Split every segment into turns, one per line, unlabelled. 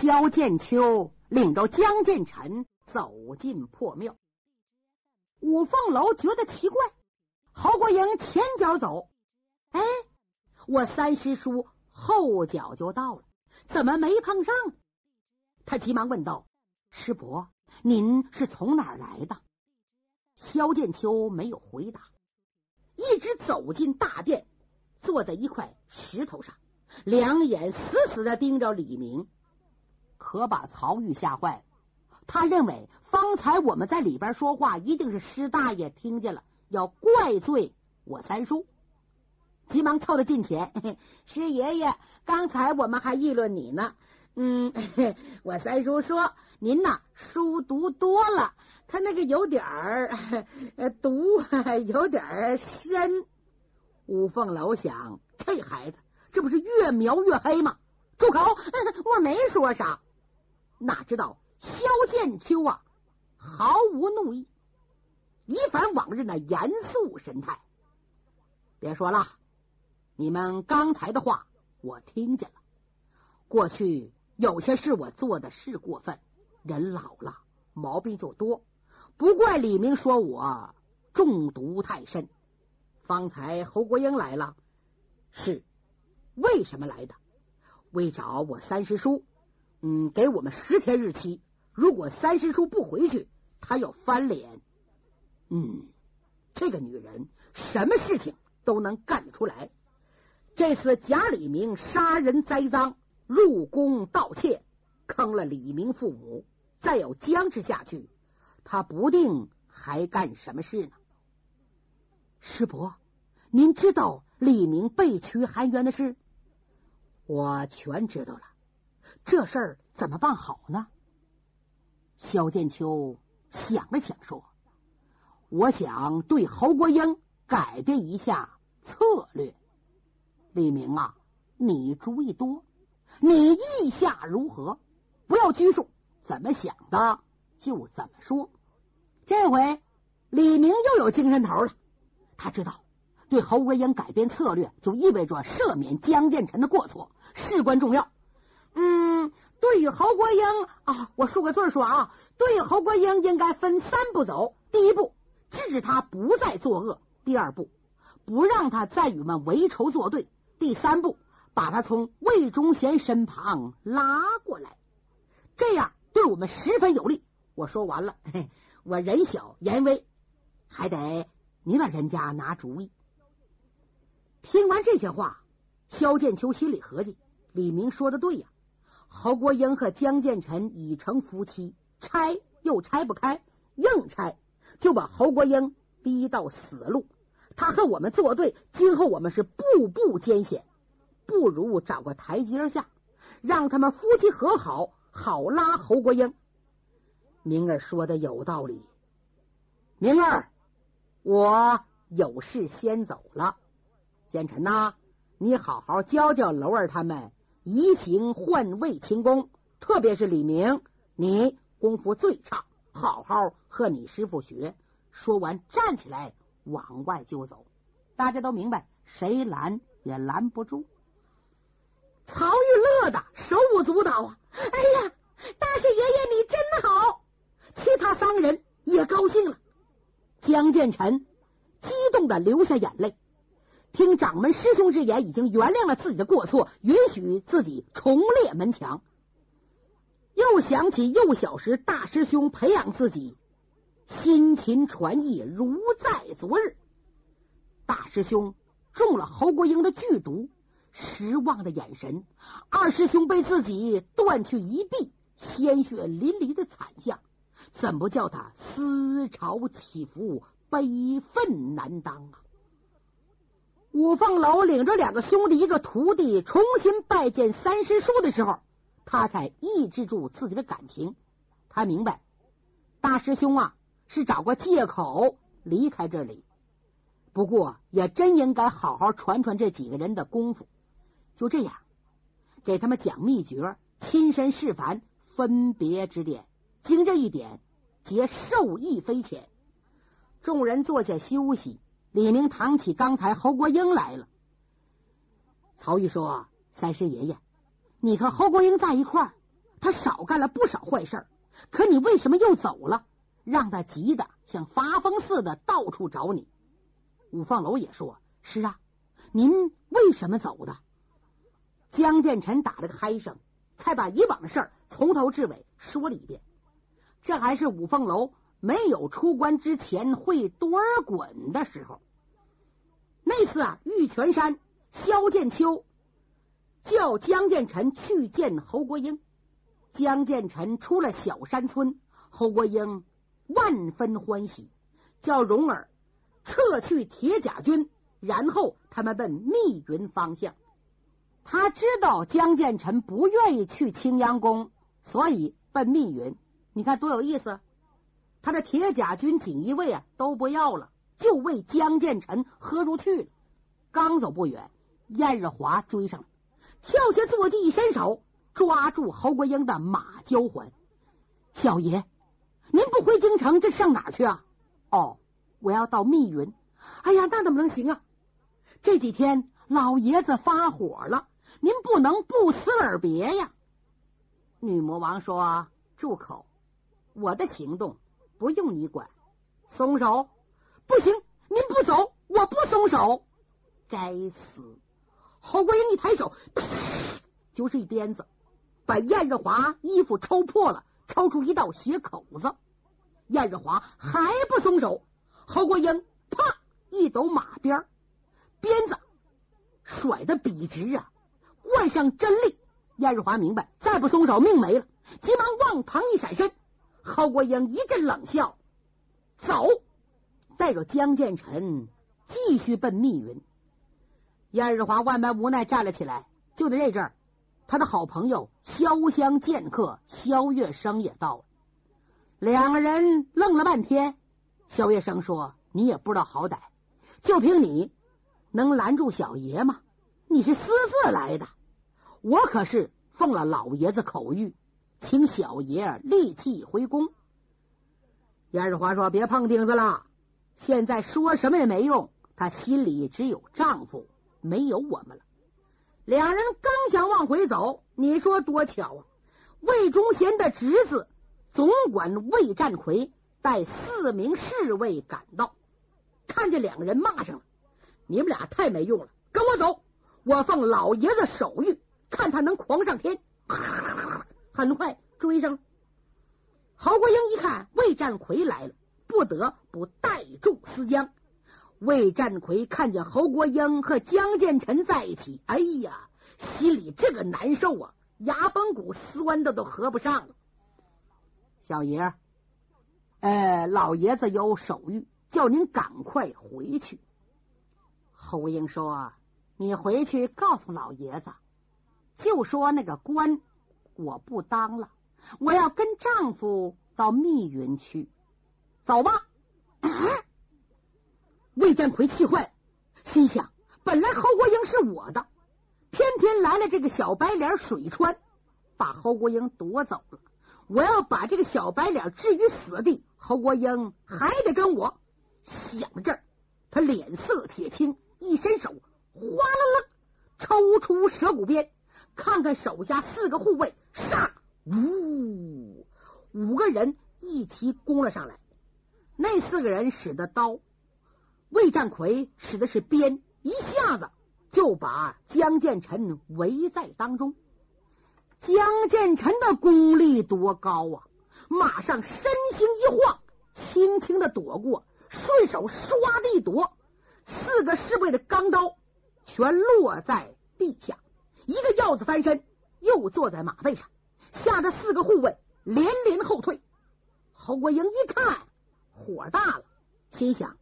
萧剑秋领着江建臣走进破庙，五凤楼觉得奇怪，侯国英前脚走，哎，我三师叔后脚就到了，怎么没碰上？他急忙问道：“师伯，您是从哪儿来的？”萧剑秋没有回答，一直走进大殿，坐在一块石头上，两眼死死的盯着李明。可把曹玉吓坏了，他认为方才我们在里边说话，一定是师大爷听见了，要怪罪我三叔，急忙凑到近前，师爷爷，刚才我们还议论你呢。嗯，我三叔说您呐书读多了，他那个有点儿读有点儿深。五凤楼想，这孩子这不是越描越黑吗？住口！我没说啥。哪知道萧剑秋啊，毫无怒意，一反往日那严肃神态。别说了，你们刚才的话我听见了。过去有些事我做的是过分，人老了毛病就多，不怪李明说我中毒太深。方才侯国英来了，是为什么来的？为找我三师叔。嗯，给我们十天日期。如果三师叔不回去，他要翻脸。嗯，这个女人什么事情都能干得出来。这次贾李明杀人栽赃、入宫盗窃，坑了李明父母，再要僵持下去，他不定还干什么事呢。师伯，您知道李明被屈含冤的事？我全知道了。这事儿怎么办好呢？萧剑秋想了想，说：“我想对侯国英改变一下策略。李明啊，你主意多，你意下如何？不要拘束，怎么想的就怎么说。这回李明又有精神头了，他知道对侯国英改变策略，就意味着赦免江建成的过错，事关重要。”对于侯国英啊，我数个字说啊，对于侯国英应该分三步走：第一步，制止他不再作恶；第二步，不让他再与们为仇作对；第三步，把他从魏忠贤身旁拉过来，这样对我们十分有利。我说完了，嘿我人小言微，还得你老人家拿主意。听完这些话，萧剑秋心里合计：李明说的对呀。侯国英和江建臣已成夫妻，拆又拆不开，硬拆就把侯国英逼到死路。他和我们作对，今后我们是步步艰险，不如找个台阶下，让他们夫妻和好，好拉侯国英。明儿说的有道理，明儿我有事先走了。建成呐，你好好教教楼儿他们。移形换位轻功，特别是李明，你功夫最差，好好和你师傅学。说完，站起来往外就走。大家都明白，谁拦也拦不住。曹玉乐的手舞足蹈啊！哎呀，大师爷爷你真好！其他三个人也高兴了。江建成激动的流下眼泪。听掌门师兄之言，已经原谅了自己的过错，允许自己重列门墙。又想起幼小时大师兄培养自己，辛勤传艺如在昨日。大师兄中了侯国英的剧毒，失望的眼神；二师兄被自己断去一臂，鲜血淋漓的惨象，怎不叫他思潮起伏，悲愤难当啊！五凤楼领着两个兄弟、一个徒弟重新拜见三师叔的时候，他才抑制住自己的感情。他明白，大师兄啊是找个借口离开这里。不过，也真应该好好传传这几个人的功夫。就这样，给他们讲秘诀，亲身示范分别指点。经这一点，皆受益匪浅。众人坐下休息。李明谈起刚才侯国英来了，曹玉说：“三师爷爷，你和侯国英在一块儿，他少干了不少坏事，可你为什么又走了？让他急得像发疯似的到处找你。五凤楼也说：“是啊，您为什么走的？”江建成打了个嗨声，才把以往的事儿从头至尾说了一遍。这还是五凤楼没有出关之前会多尔衮的时候。那次啊，玉泉山萧剑秋叫江建臣去见侯国英，江建臣出了小山村，侯国英万分欢喜，叫荣儿撤去铁甲军，然后他们奔密云方向。他知道江建臣不愿意去青阳宫，所以奔密云。你看多有意思！他的铁甲军锦衣卫啊都不要了，就为江建成喝出去了。刚走不远，燕日华追上，跳下坐骑，一伸手抓住侯国英的马交环。小爷，您不回京城，这上哪去啊？哦，我要到密云。哎呀，那怎么能行啊？这几天老爷子发火了，您不能不辞而别呀。女魔王说：“住口。”我的行动不用你管，松手！不行，您不走，我不松手。该死！侯国英一抬手，就是一鞭子，把燕日华衣服抽破了，抽出一道血口子。燕日华还不松手，侯国英啪一抖马鞭，鞭子甩的笔直啊，灌上真力。燕日华明白，再不松手，命没了，急忙往旁一闪身。侯国英一阵冷笑，走，带着江建成继续奔密云。燕日华万般无奈站了起来。就在这阵儿，他的好朋友潇湘剑客萧月生也到了。两个人愣了半天。萧月生说：“你也不知道好歹，就凭你能拦住小爷吗？你是私自来的，我可是奉了老爷子口谕。”请小爷立即回宫。燕日华说：“别碰钉子了，现在说什么也没用。他心里只有丈夫，没有我们了。”两人刚想往回走，你说多巧啊！魏忠贤的侄子总管魏占奎带四名侍卫赶到，看见两个人，骂上了：“你们俩太没用了，跟我走！我奉老爷子手谕，看他能狂上天。”很快追上，侯国英一看魏占奎来了，不得不带住思江。魏占奎看见侯国英和江建成在一起，哎呀，心里这个难受啊，牙崩骨酸的都合不上了。小爷，呃，老爷子有手谕，叫您赶快回去。侯英说：“你回去告诉老爷子，就说那个官。”我不当了，我要跟丈夫到密云去。走吧。魏占奎气坏，心想：本来侯国英是我的，偏偏来了这个小白脸水川，把侯国英夺走了。我要把这个小白脸置于死地，侯国英还得跟我。想到这儿，他脸色铁青，一伸手，哗啦啦，抽出蛇骨鞭。看看手下四个护卫，杀！呜，五个人一齐攻了上来。那四个人使的刀，魏占奎使的是鞭，一下子就把江建成围在当中。江建成的功力多高啊！马上身形一晃，轻轻的躲过，顺手唰的一躲，四个侍卫的钢刀全落在地下。一个鹞子翻身，又坐在马背上，吓得四个护卫连连后退。侯国英一看，火大了，心想：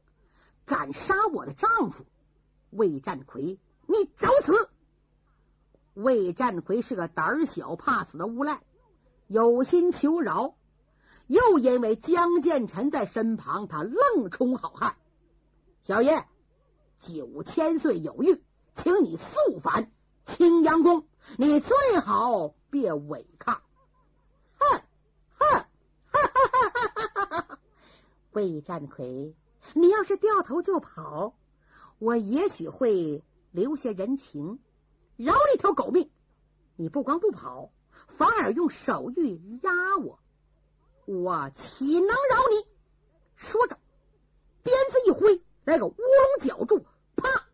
敢杀我的丈夫魏占奎，你找死！魏占奎是个胆小怕死的无赖，有心求饶，又因为江建成在身旁，他愣充好汉。小爷，九千岁有谕，请你速返。青阳宫，你最好别违抗！哼哼，哈哈哈哈哈哈！魏占奎，你要是掉头就跑，我也许会留下人情，饶你条狗命。你不光不跑，反而用手谕压我，我岂能饶你？说着，鞭子一挥，来个乌龙绞住，啪，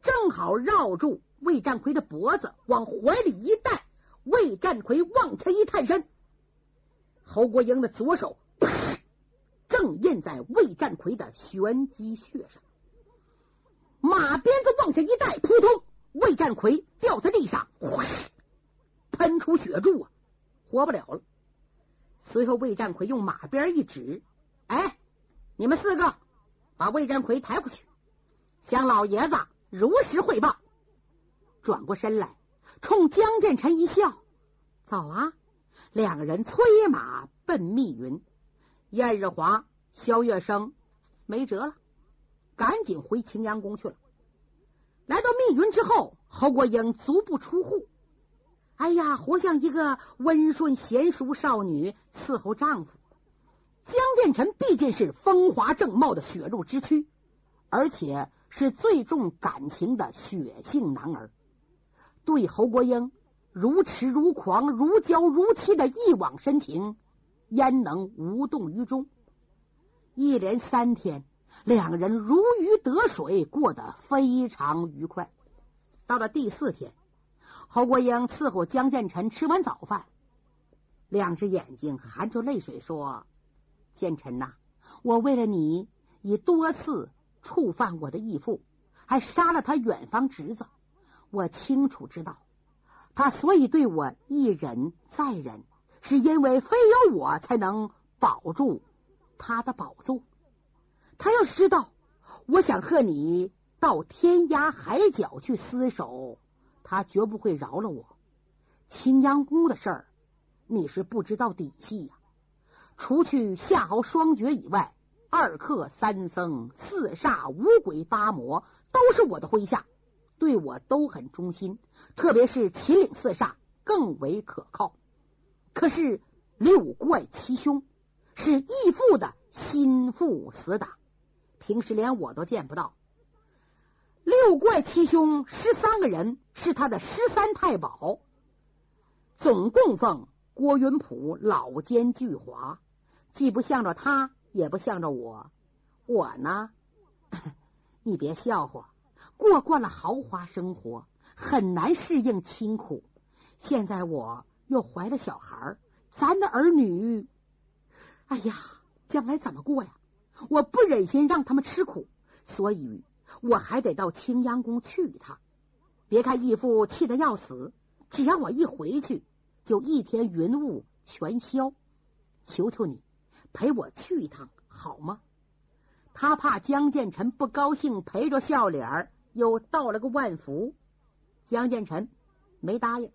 正好绕住魏占奎的脖子，往怀里一带。魏占奎往前一探身，侯国英的左手正印在魏占奎的玄机穴上，马鞭子往下一带，扑通，魏占奎掉在地上，喷出血柱啊，活不了了。随后，魏占奎用马鞭一指：“哎，你们四个把魏占奎抬回去，向老爷子如实汇报。”转过身来。冲江建成一笑，走啊！两个人催马奔密云。燕日华、萧月生没辙了，赶紧回青阳宫去了。来到密云之后，侯国英足不出户，哎呀，活像一个温顺贤淑少女伺候丈夫。江建成毕竟是风华正茂的血肉之躯，而且是最重感情的血性男儿。对侯国英如痴如狂、如胶如漆的一往深情，焉能无动于衷？一连三天，两人如鱼得水，过得非常愉快。到了第四天，侯国英伺候江建成吃完早饭，两只眼睛含着泪水说：“建成呐，我为了你，已多次触犯我的义父，还杀了他远方侄子。”我清楚知道，他所以对我一忍再忍，是因为非有我才能保住他的宝座。他要是知道我想和你到天涯海角去厮守，他绝不会饶了我。青阳宫的事儿，你是不知道底细呀。除去夏侯双绝以外，二客、三僧、四煞、五鬼、八魔，都是我的麾下。对我都很忠心，特别是秦岭四煞更为可靠。可是六怪七凶是义父的心腹死党，平时连我都见不到。六怪七凶十三个人是他的十三太保，总供奉郭云普老奸巨猾，既不向着他，也不向着我。我呢，你别笑话。过惯了豪华生活，很难适应清苦。现在我又怀了小孩，咱的儿女，哎呀，将来怎么过呀？我不忍心让他们吃苦，所以我还得到青阳宫去一趟。别看义父气得要死，只要我一回去，就一天云雾全消。求求你陪我去一趟好吗？他怕江建成不高兴，陪着笑脸儿。又道了个万福，江建成没答应。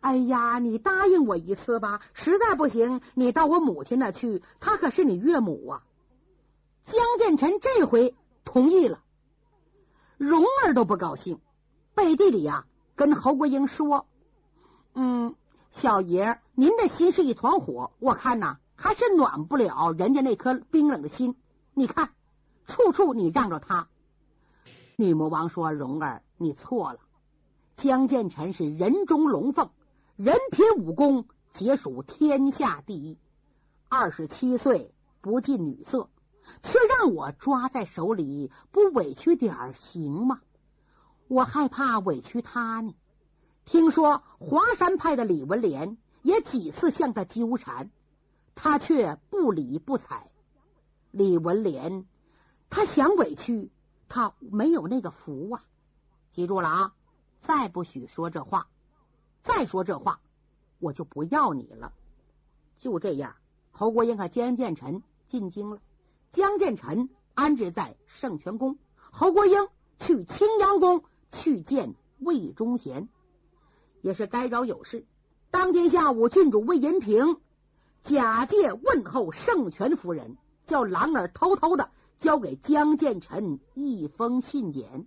哎呀，你答应我一次吧，实在不行，你到我母亲那去，她可是你岳母啊。江建成这回同意了，蓉儿都不高兴，背地里呀跟侯国英说：“嗯，小爷您的心是一团火，我看呐还是暖不了人家那颗冰冷的心。你看，处处你让着他。”女魔王说：“蓉儿，你错了。江建臣是人中龙凤，人品武功皆属天下第一。二十七岁不近女色，却让我抓在手里，不委屈点儿行吗？我害怕委屈他呢。听说华山派的李文莲也几次向他纠缠，他却不理不睬。李文莲，他想委屈。”他没有那个福啊！记住了啊！再不许说这话，再说这话，我就不要你了。就这样，侯国英和江建成进京了。江建成安置在圣泉宫，侯国英去青阳宫去见魏忠贤，也是该着有事。当天下午，郡主魏银平假借问候圣泉夫人，叫郎儿偷偷的。交给江建成一封信笺，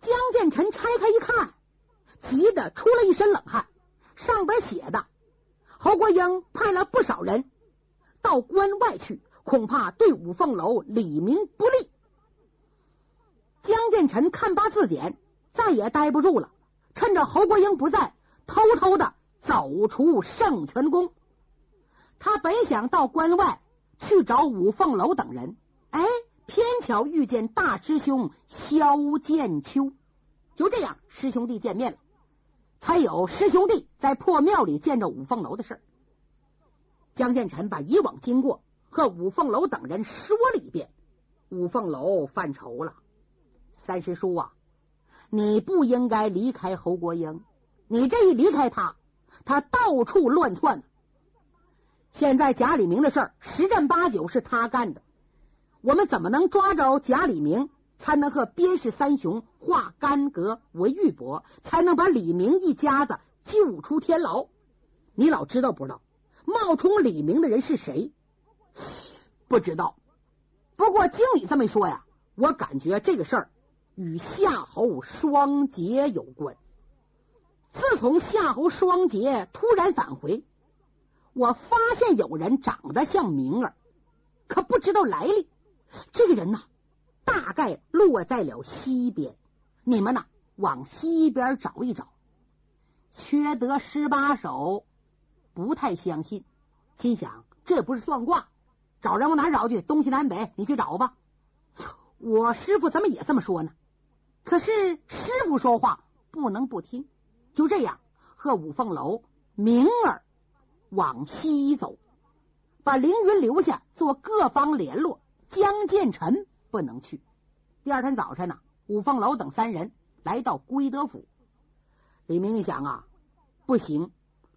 江建成拆开一看，急得出了一身冷汗。上边写的：“侯国英派了不少人到关外去，恐怕对五凤楼李明不利。”江建成看罢字简，再也待不住了，趁着侯国英不在，偷偷的走出圣泉宫。他本想到关外去找五凤楼等人，巧遇见大师兄萧剑秋。就这样，师兄弟见面了，才有师兄弟在破庙里见着五凤楼的事。江建成把以往经过和五凤楼等人说了一遍。五凤楼犯愁了，三师叔啊，你不应该离开侯国英，你这一离开他，他到处乱窜。现在贾里明的事儿十占八九是他干的，我们怎么能抓着贾李明，才能和边氏三雄化干戈为玉帛，才能把李明一家子救出天牢？你老知道不知道？冒充李明的人是谁？不知道。不过经理这么一说呀，我感觉这个事儿与夏侯双杰有关。自从夏侯双杰突然返回，我发现有人长得像明儿，可不知道来历。这个人呐，大概落在了西边。你们呐，往西边找一找。缺德十八手不太相信，心想这不是算卦。找人往哪找去？东西南北，你去找吧。我师傅怎么也这么说呢？可是师傅说话不能不听。就这样，和五凤楼、明儿往西走，把凌云留下做各方联络。江建成不能去。第二天早晨呢，五凤楼等三人来到归德府。李明一想啊，不行，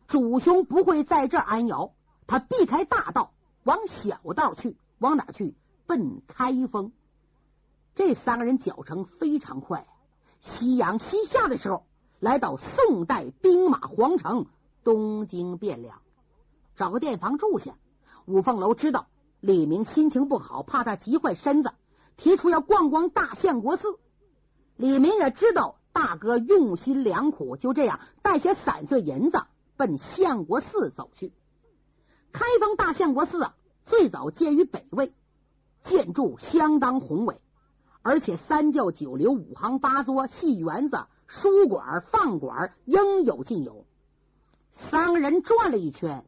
主兄不会在这安窑，他避开大道。往小道去，往哪去？奔开封。这三个人脚程非常快。夕阳西下的时候，来到宋代兵马皇城东京汴梁，找个店房住下。五凤楼知道李明心情不好，怕他急坏身子，提出要逛逛大相国寺。李明也知道大哥用心良苦，就这样带些散碎银子奔相国寺走去。开封大相国寺啊，最早建于北魏，建筑相当宏伟，而且三教九流、五行八作、戏园子、书馆、饭馆应有尽有。三个人转了一圈，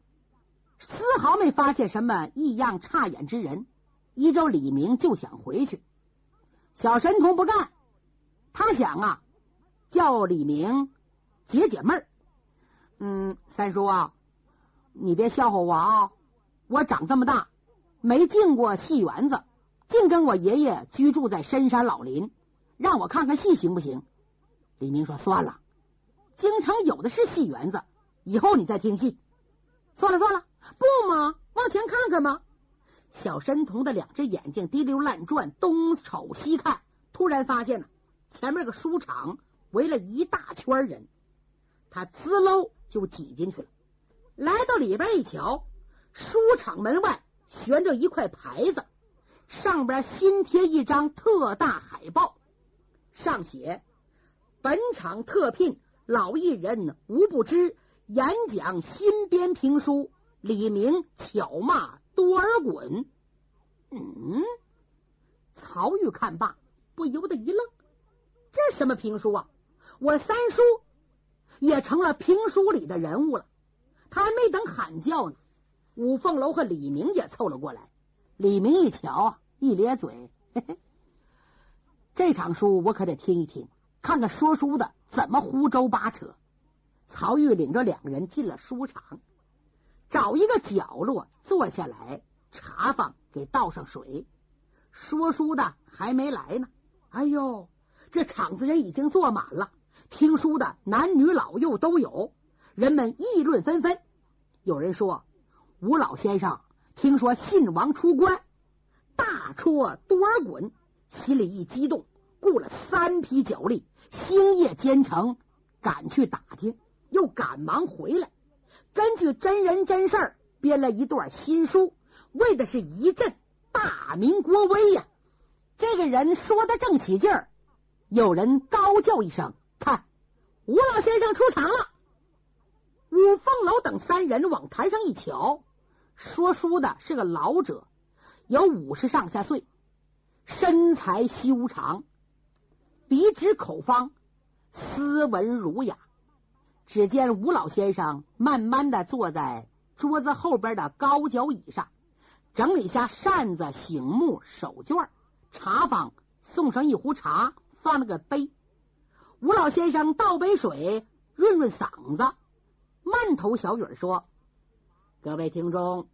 丝毫没发现什么异样差眼之人。依照李明就想回去，小神童不干，他想啊，叫李明解解闷儿。嗯，三叔啊。你别笑话我啊！我长这么大没进过戏园子，净跟我爷爷居住在深山老林。让我看看戏行不行？李明说：“算了，京城有的是戏园子，以后你再听戏。”算了算了，不嘛，往前看看嘛。小神童的两只眼睛滴溜乱转，东瞅西看，突然发现了前面个书场围了一大圈人，他滋喽就挤进去了。来到里边一瞧，书场门外悬着一块牌子，上边新贴一张特大海报，上写：“本场特聘老艺人吴不知演讲新编评书，李明巧骂多尔衮。”嗯，曹玉看罢，不由得一愣：“这什么评书啊？我三叔也成了评书里的人物了。”他还没等喊叫呢，五凤楼和李明也凑了过来。李明一瞧，一咧嘴：“嘿嘿，这场书我可得听一听，看看说书的怎么胡诌八扯。”曹玉领着两个人进了书场，找一个角落坐下来，茶坊给倒上水。说书的还没来呢。哎呦，这场子人已经坐满了，听书的男女老幼都有。人们议论纷纷，有人说吴老先生听说信王出关，大戳多尔衮，心里一激动，雇了三匹脚力，星夜兼程赶去打听，又赶忙回来，根据真人真事儿编了一段新书，为的是一振大明国威呀。这个人说的正起劲儿，有人高叫一声：“看，吴老先生出场了！”五凤楼等三人往台上一瞧，说书的是个老者，有五十上下岁，身材修长，笔直口方，斯文儒雅，只见吴老先生慢慢的坐在桌子后边的高脚椅上，整理下扇子、醒目、手绢。茶坊送上一壶茶，放了个杯。吴老先生倒杯水，润润嗓子，慢头小语说：“各位听众，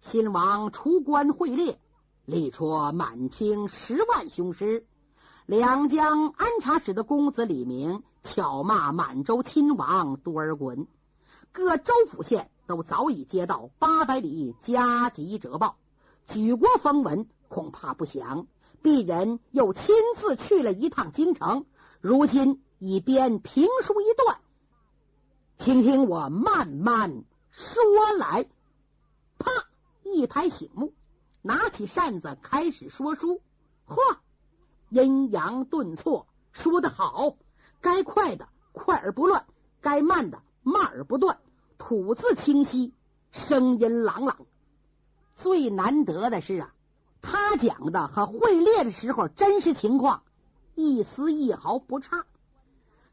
新王出关会猎，力挫满清十万雄师。两江安察使的公子李明巧骂满洲亲王多尔衮，各州府县都早已接到八百里加急折报，举国风闻，恐怕不详。鄙人又亲自去了一趟京城，如今。”一边评书一段，听听我慢慢说来。啪！一拍醒目，拿起扇子开始说书。嚯，阴阳顿挫，说得好！该快的快而不乱，该慢的慢而不断，吐字清晰，声音朗朗。最难得的是啊，他讲的和会猎的时候真实情况，一丝一毫不差。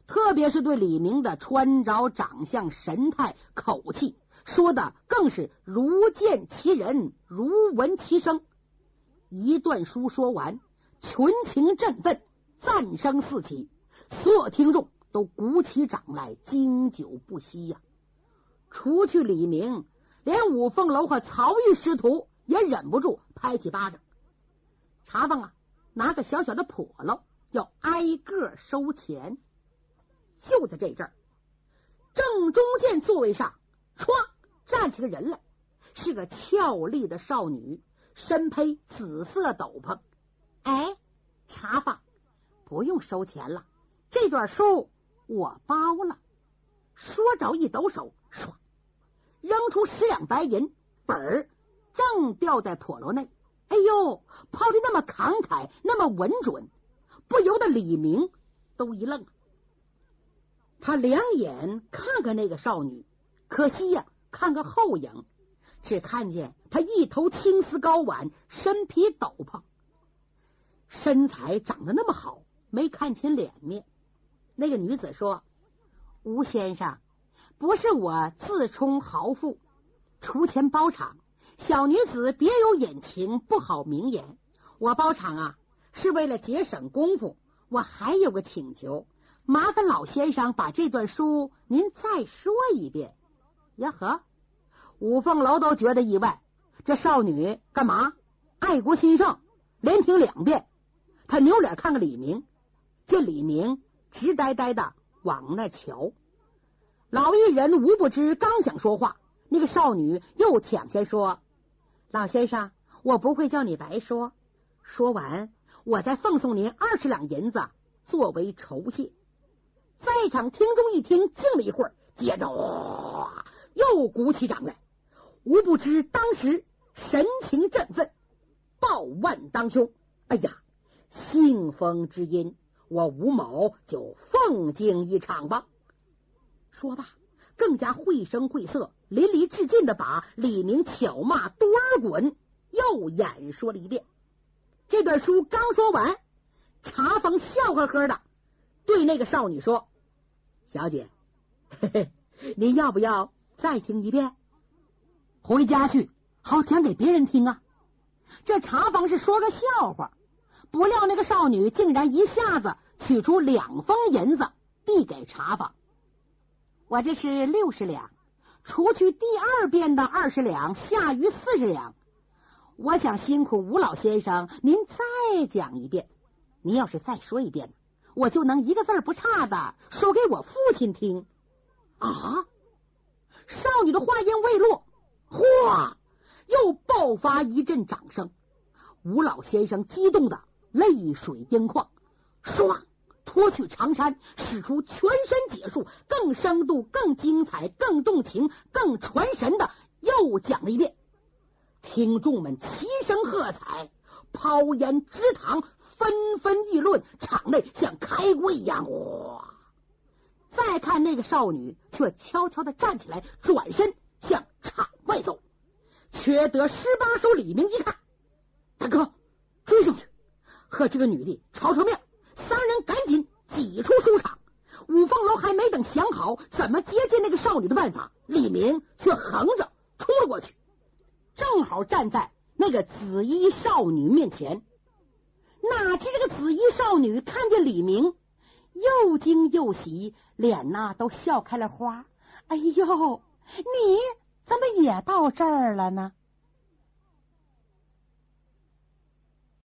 特别是对李明的穿着、长相、神态、口气，说的更是如见其人，如闻其声。一段书说完，群情振奋，赞声四起，所有听众都鼓起掌来，经久不息呀。除去李明，连五凤楼和曹玉师徒也忍不住拍起巴掌。茶坊啊，拿个小小的笸箩，要挨个收钱。就在这阵儿，正中间座位上，唰站起个人来，是个俏丽的少女，身披紫色斗篷。哎，茶坊不用收钱了，这段书我包了。说着，一抖手，唰，扔出十两白银，本儿正掉在笸箩内。哎呦，抛的那么慷慨，那么稳准，不由得李明都一愣。他两眼看看那个少女，可惜呀，看个后影，只看见她一头青丝高挽，身披斗篷，身材长得那么好，没看清脸面。那个女子说：“吴先生，不是我自充豪富，出钱包场。小女子别有隐情，不好明言。我包场啊，是为了节省功夫。我还有个请求。”麻烦老先生把这段书您再说一遍。呀呵，五凤楼都觉得意外，这少女干嘛？爱国心盛，连听两遍。他扭脸看看李明，见李明直呆呆的往那瞧。老艺人无不知，刚想说话，那个少女又抢先说：“老先生，我不会叫你白说。说完，我再奉送您二十两银子作为酬谢。”在场听众一听，静了一会儿，接着哇，又鼓起掌来。吴不知当时神情振奋，报万当胸。哎呀，信风之音，我吴某就奉敬一场吧。说罢，更加绘声绘色、淋漓致尽的把李明巧骂多尔衮又演说了一遍。这段书刚说完，茶房笑呵呵的对那个少女说。小姐，嘿嘿，您要不要再听一遍？回家去，好讲给别人听啊！这茶房是说个笑话，不料那个少女竟然一下子取出两封银子递给茶坊。我这是六十两，除去第二遍的二十两，下余四十两。我想辛苦吴老先生，您再讲一遍。您要是再说一遍。我就能一个字不差的说给我父亲听啊！少女的话音未落，哗，又爆发一阵掌声。吴老先生激动的泪水盈眶，唰，脱去长衫，使出全身解数，更生动、更精彩、更动情、更传神的又讲了一遍。听众们齐声喝彩，抛烟直淌。纷纷议论，场内像开锅一样。哇！再看那个少女，却悄悄的站起来，转身向场外走。缺德十八手李明一看，大哥追上去，和这个女的吵吵面。三人赶紧挤出书场。五凤楼还没等想好怎么接近那个少女的办法，李明却横着冲了过去，正好站在那个紫衣少女面前。哪知这个紫衣少女看见李明，又惊又喜，脸呐都笑开了花。哎呦，你怎么也到这儿了呢？